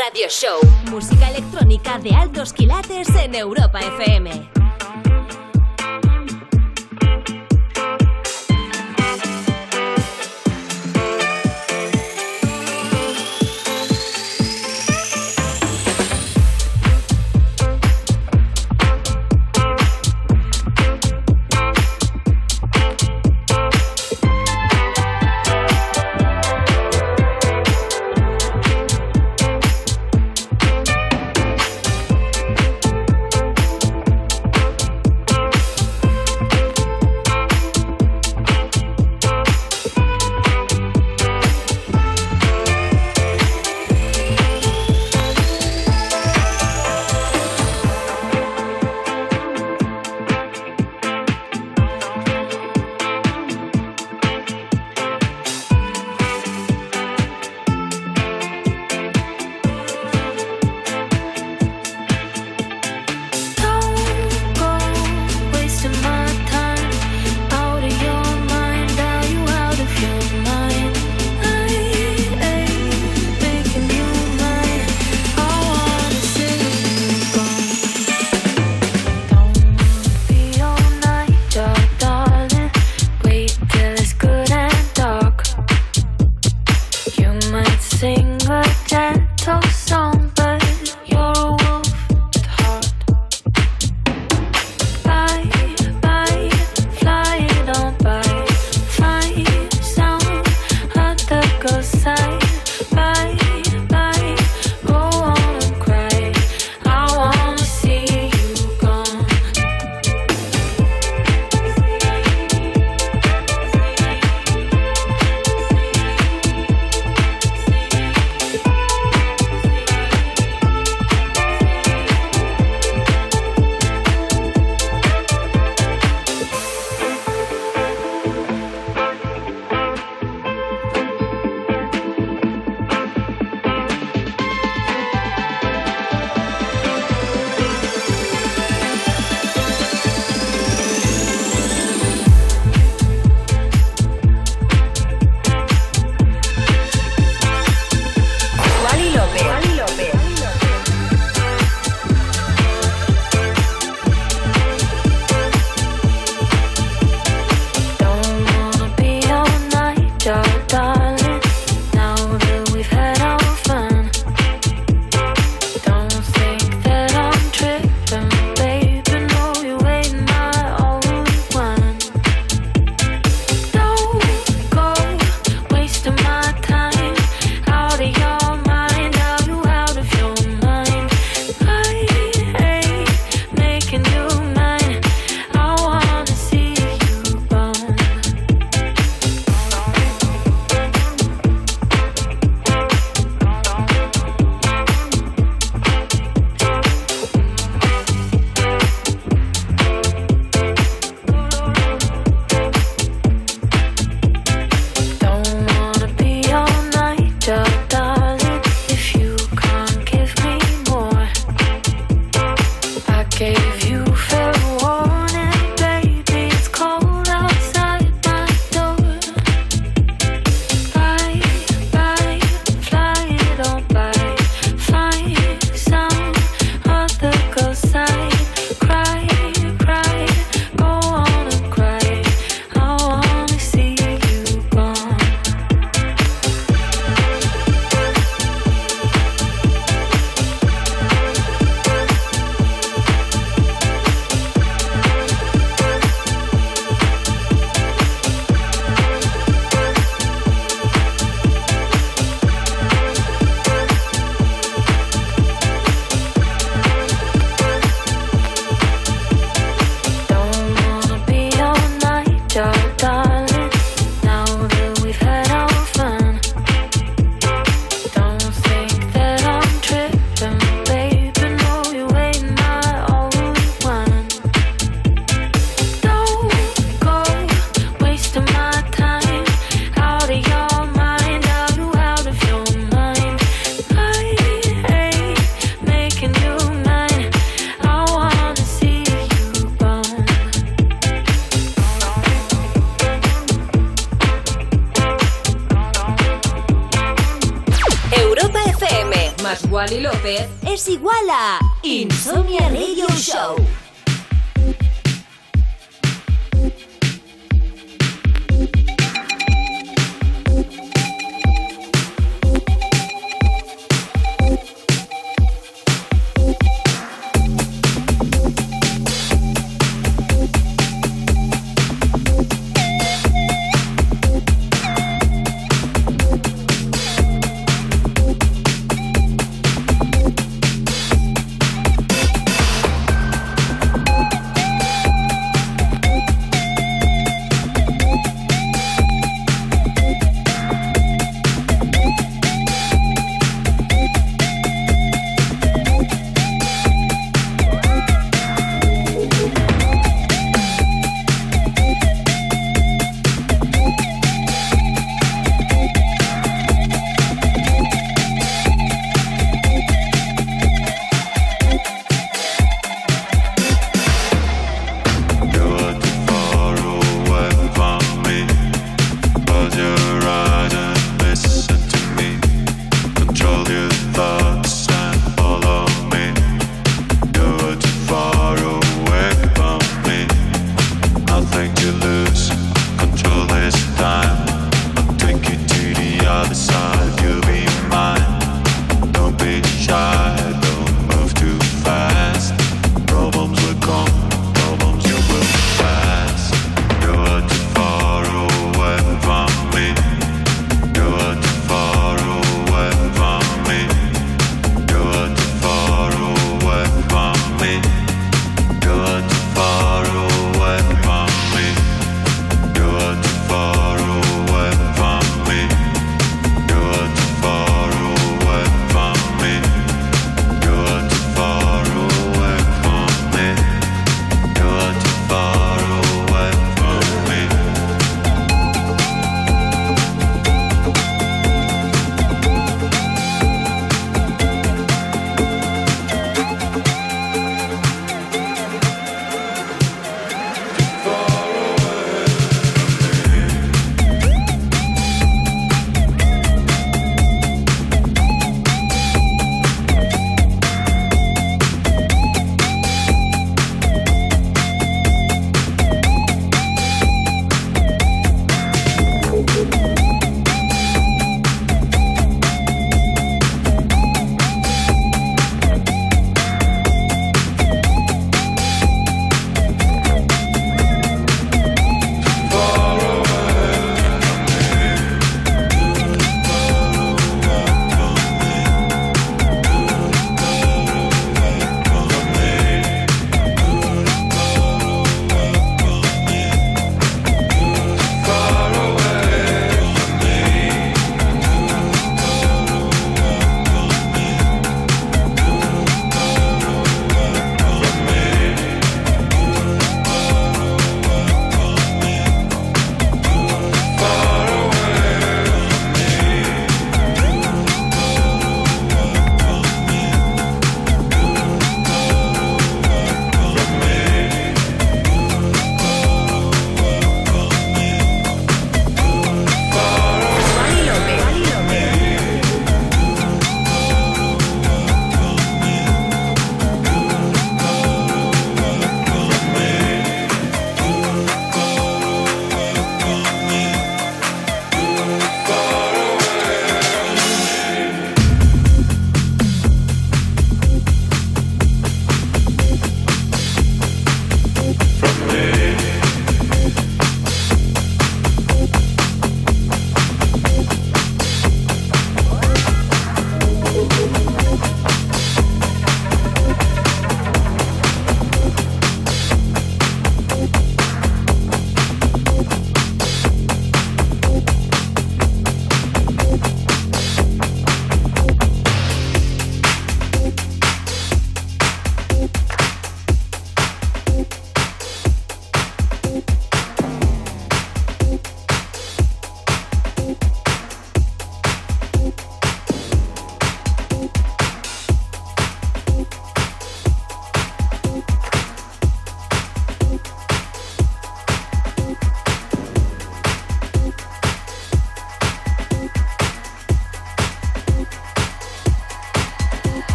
Radio Show.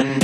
Each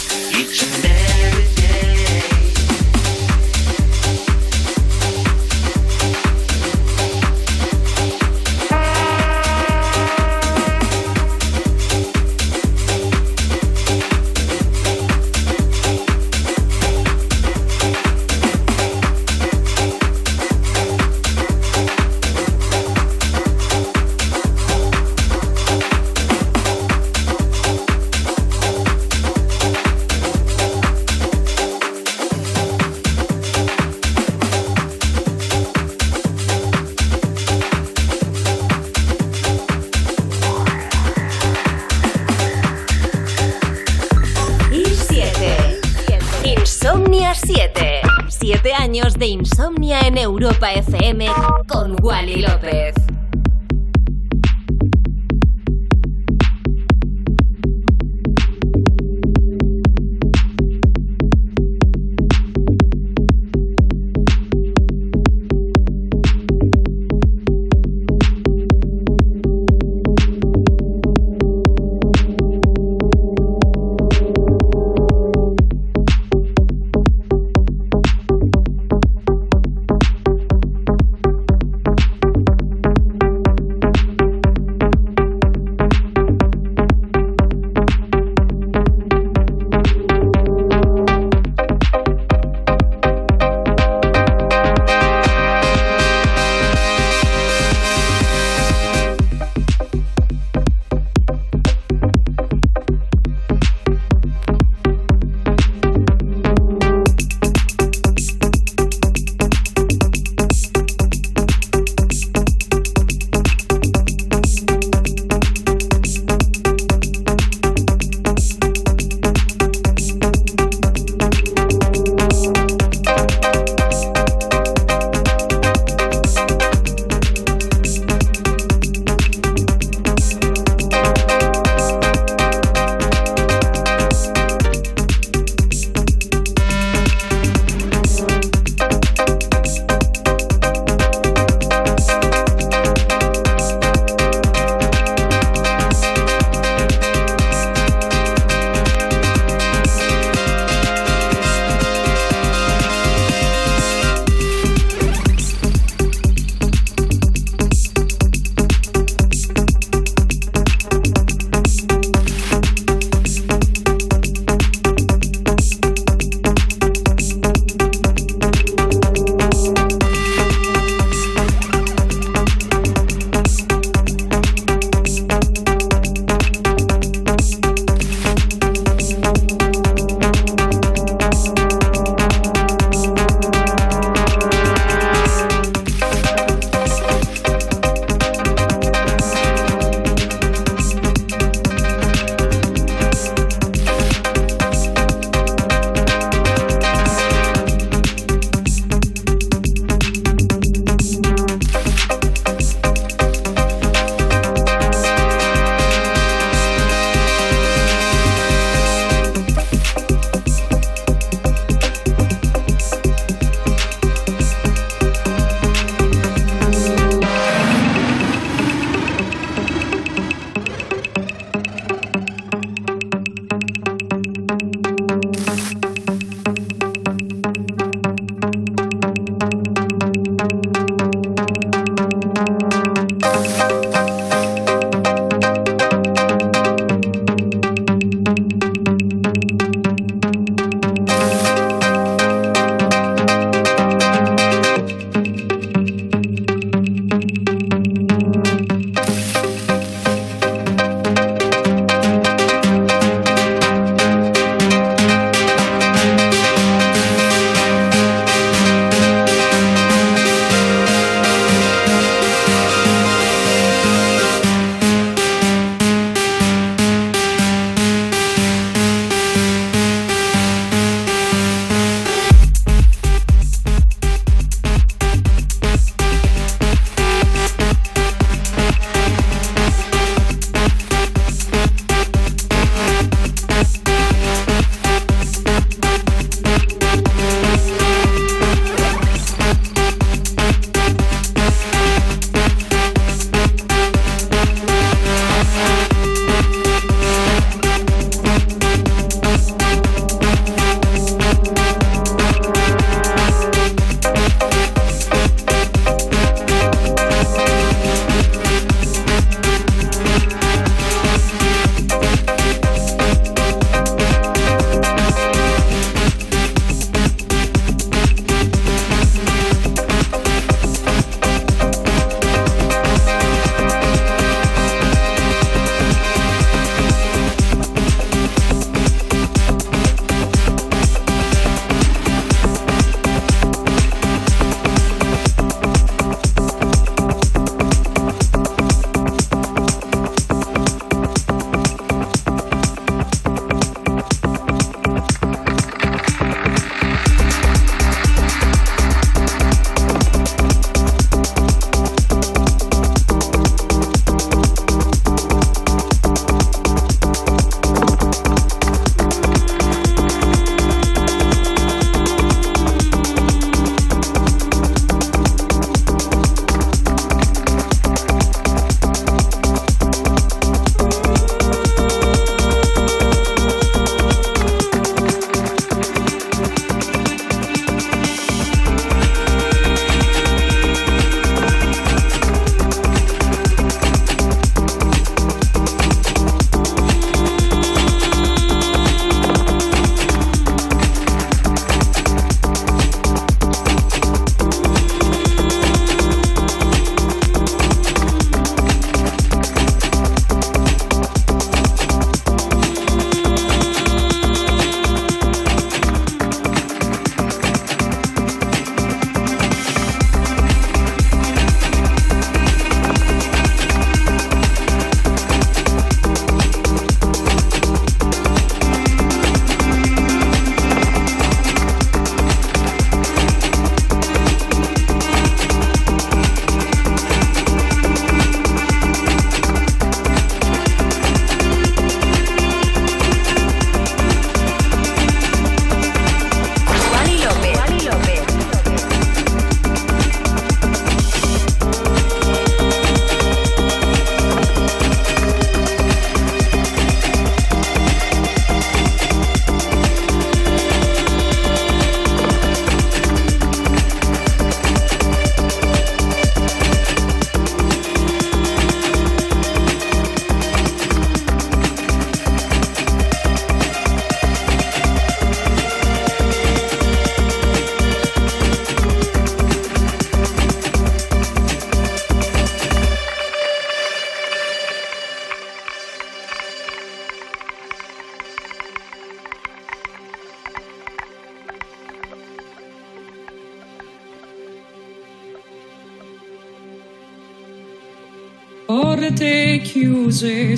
Europa FM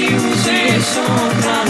si vous êtes sans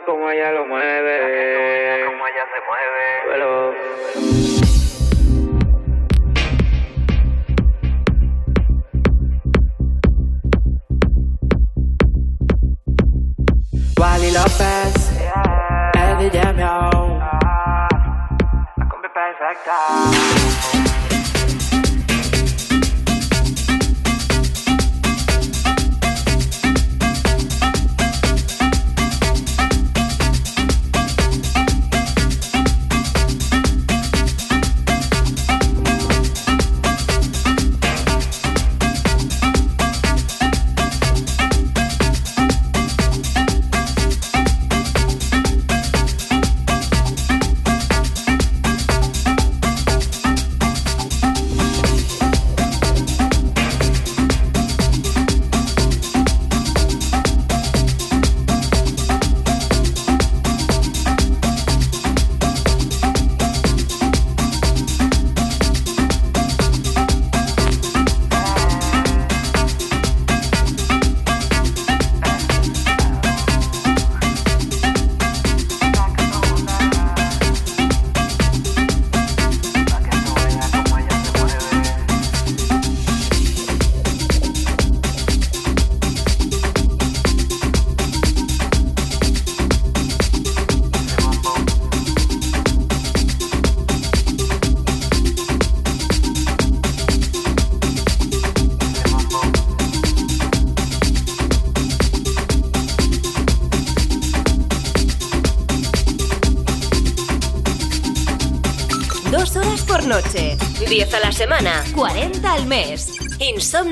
como ella lo más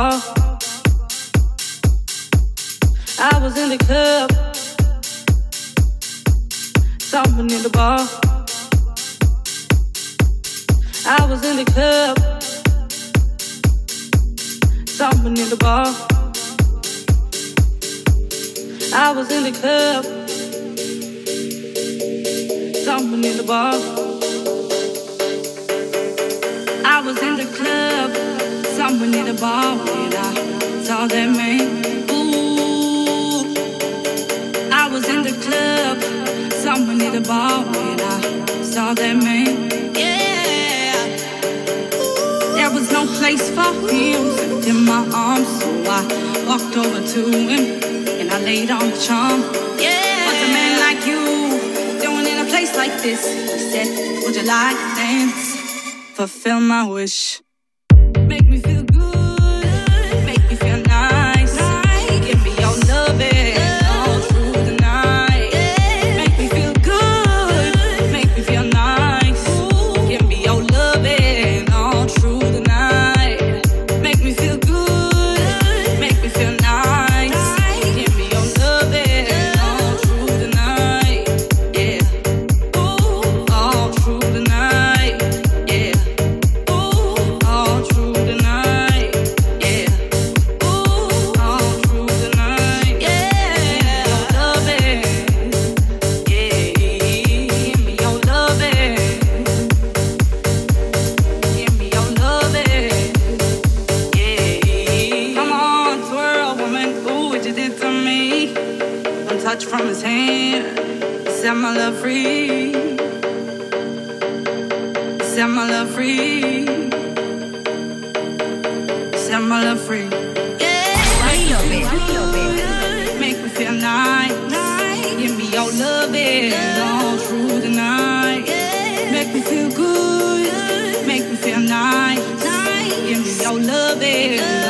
Bar. I was in the club, someone in the bar. I was in the club, someone in the bar. I was in the club, someone in the bar. I was in the club, in the bar when I saw that man. Ooh, I was in the club, someone in the bar when I saw that man. Yeah, there was no place for him in my arms, so I walked over to him and I laid on the charm. Yeah, what's a man like you doing in a place like this? He said, Would you like to dance? fulfill my wish. Loving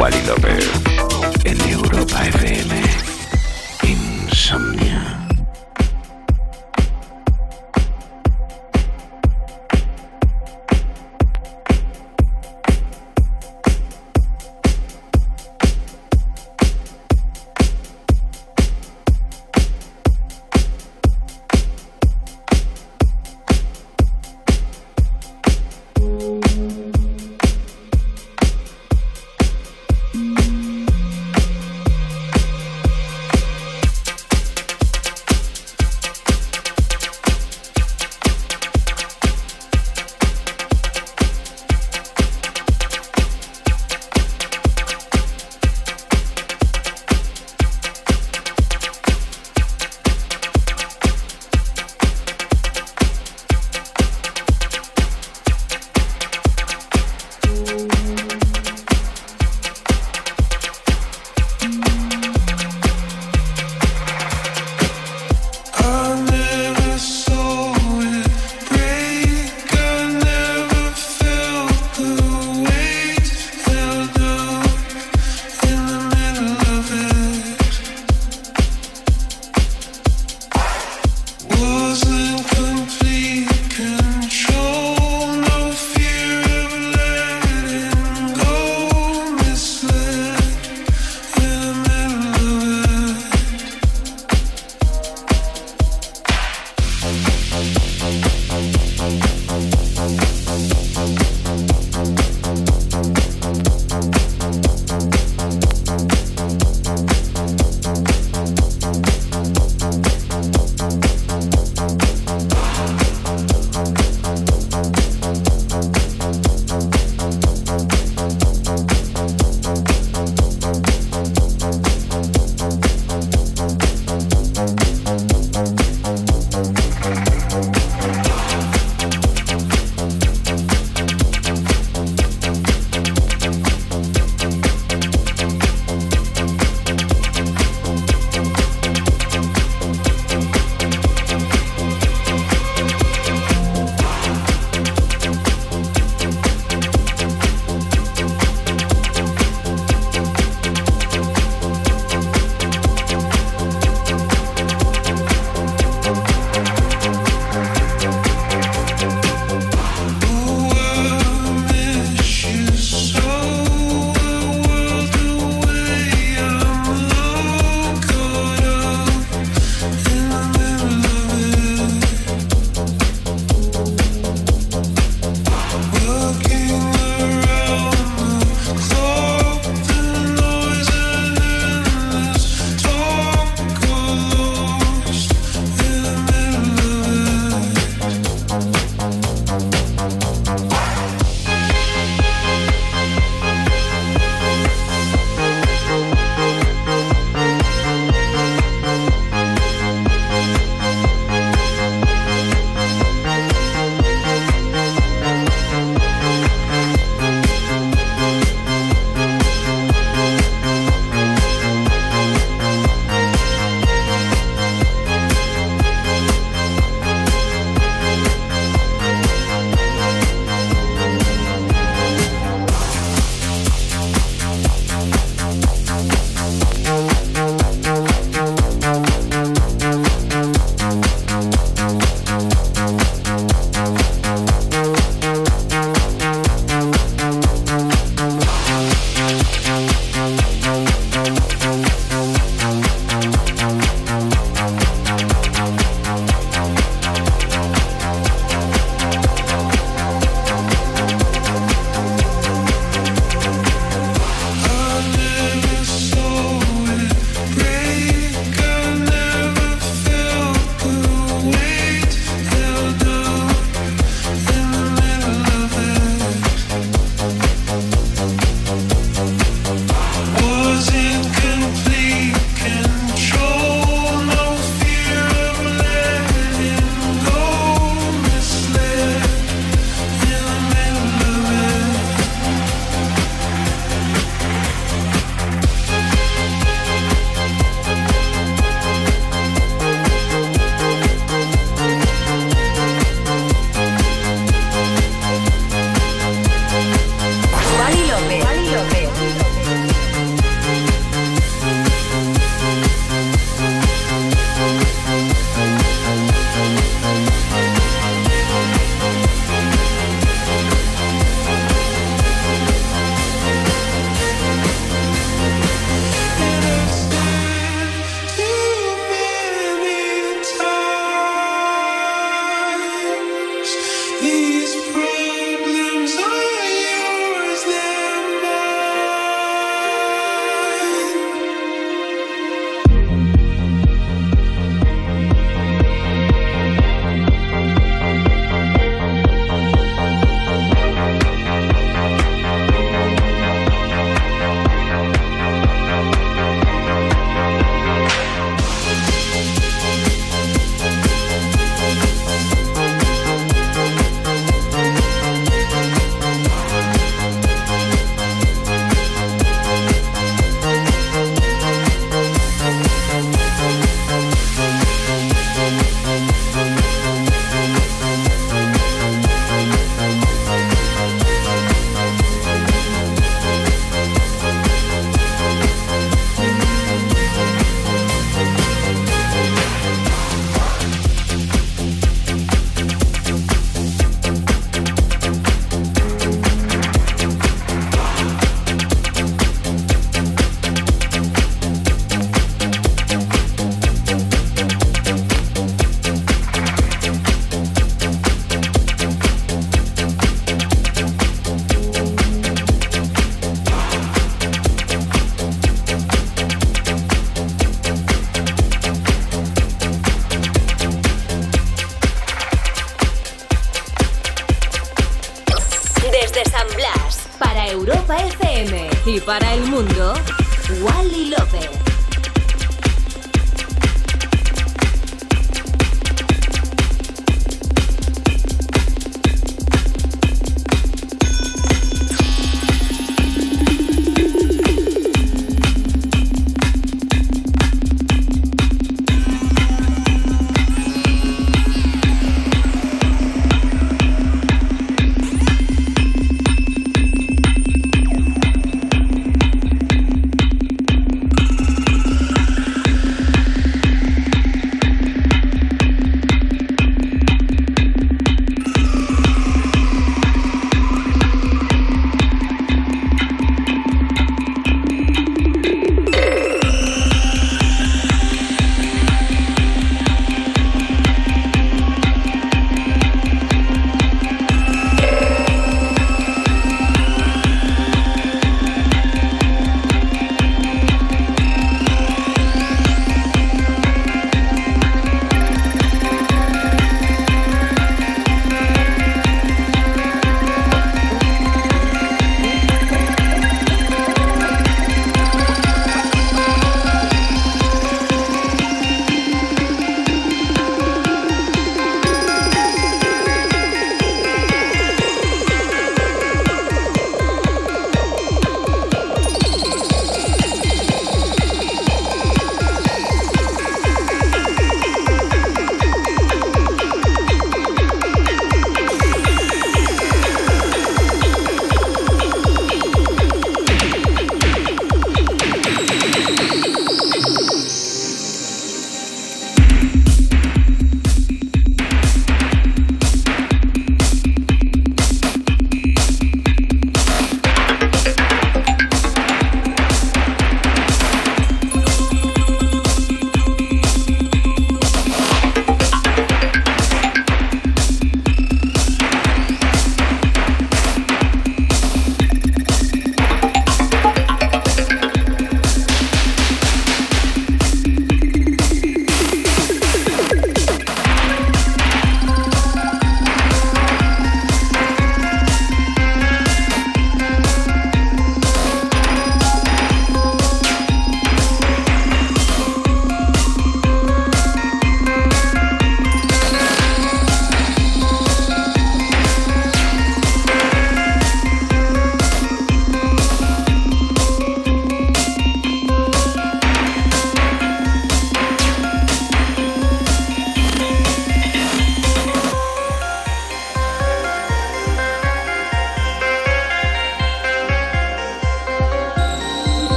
Wally López en Europa FM. Insomnia.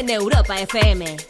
En Europa FM.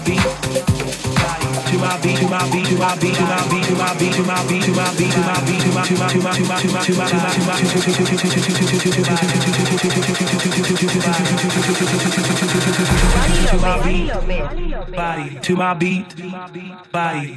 To my beat. To my beat, to my beat, to my beat, to my beat, to my beat, body to my beat, body.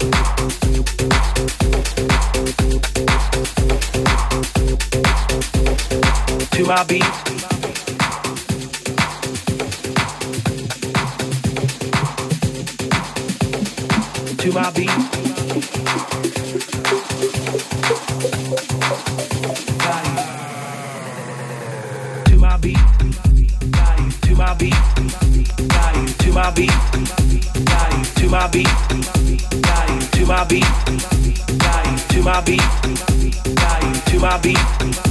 to our beat. To our beat. To my beat. To my beat. To my beat. To my beat. To my beat. To my beat. To my beat.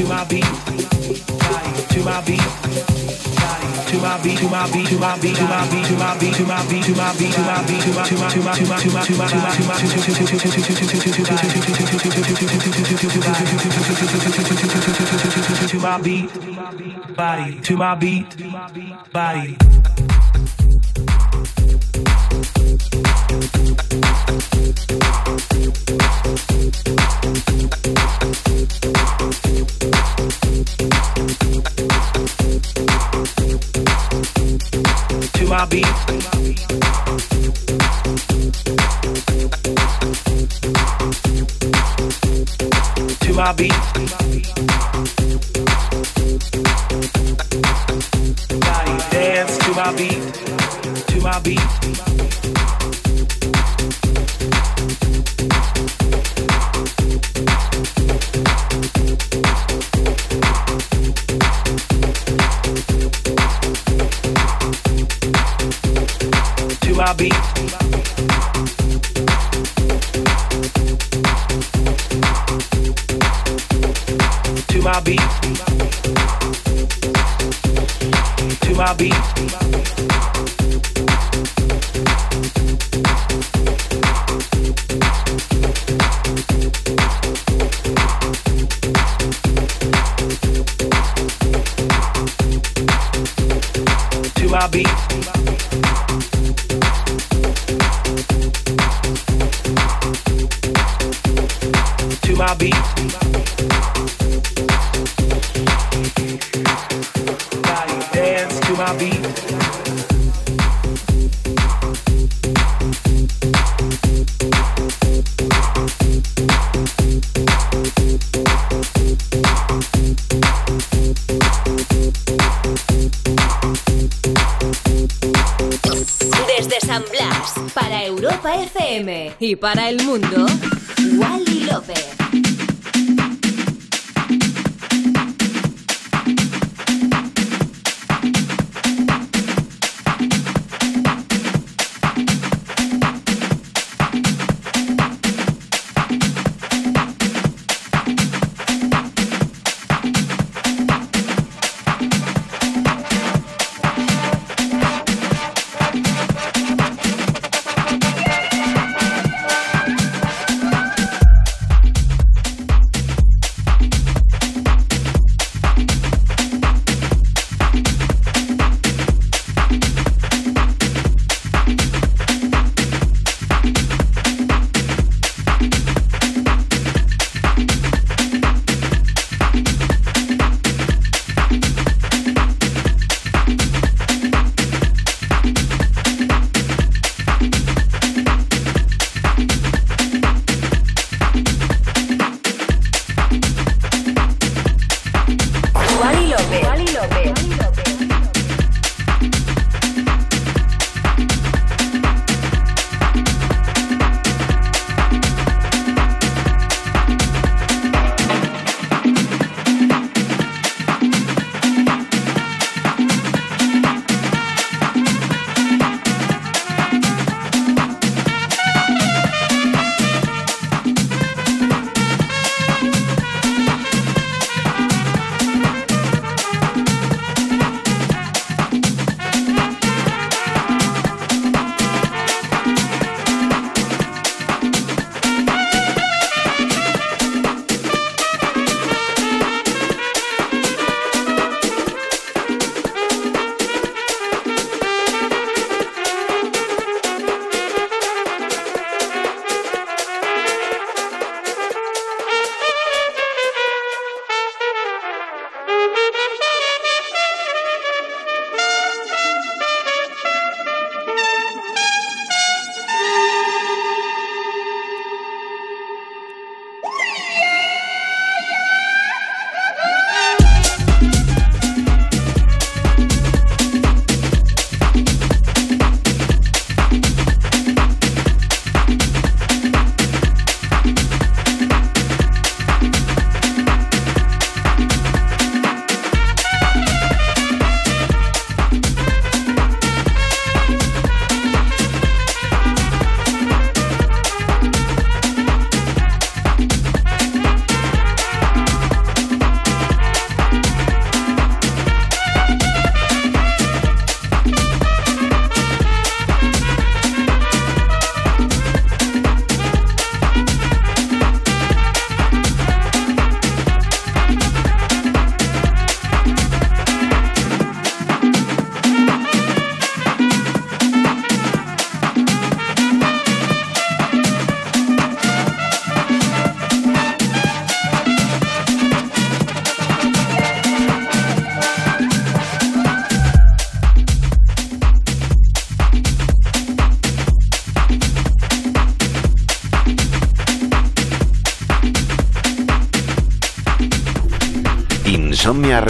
To my beat. To my beat. To my beat, to my beat, to my beat, to my beat, to my beat, to my beat, to my beat, to my beat, to my to my to my to my to my to my to my to my beat, body, to my beat, body. To my beat. To my beat. Para el mundo,